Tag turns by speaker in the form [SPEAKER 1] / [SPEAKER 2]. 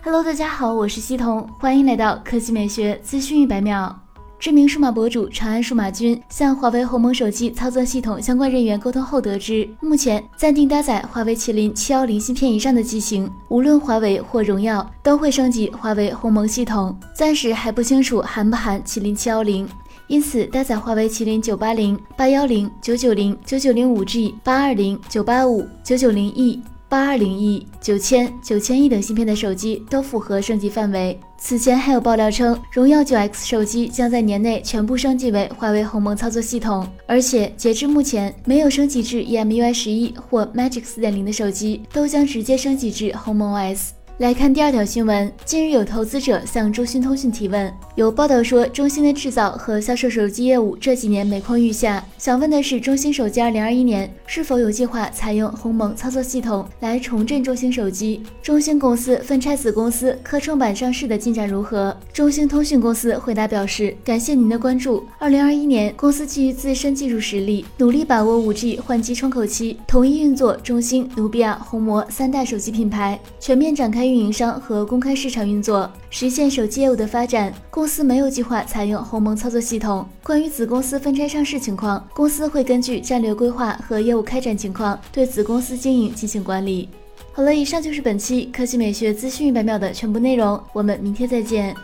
[SPEAKER 1] Hello，大家好，我是西彤，欢迎来到科技美学资讯一百秒。知名数码博主长安数码君向华为鸿蒙手机操作系统相关人员沟通后得知，目前暂定搭载华为麒麟七幺零芯片以上的机型，无论华为或荣耀都会升级华为鸿蒙系统，暂时还不清楚含不含麒麟七幺零。因此，搭载华为麒麟九八零、八幺零、九九零、九九零五 G、八二零、九八五、九九零 E 八二零、亿、九。千、九千 E 等芯片的手机都符合升级范围。此前还有爆料称，荣耀九 X 手机将在年内全部升级为华为鸿蒙操作系统，而且截至目前，没有升级至 EMUI 十一或 Magic 四点零的手机都将直接升级至鸿蒙 OS。来看第二条新闻。近日有投资者向中兴通讯提问，有报道说中兴的制造和销售手机业务这几年每况愈下，想问的是中兴手机二零二一年是否有计划采用鸿蒙操作系统来重振中兴手机？中兴公司分拆子公司科创板上市的进展如何？中兴通讯公司回答表示，感谢您的关注。二零二一年，公司基于自身技术实力，努力把握五 G 换机窗口期，统一运作中兴、努比亚、红魔三大手机品牌，全面展开。运营商和公开市场运作，实现手机业务的发展。公司没有计划采用鸿蒙操作系统。关于子公司分拆上市情况，公司会根据战略规划和业务开展情况，对子公司经营进行管理。好了，以上就是本期科技美学资讯一百秒的全部内容，我们明天再见。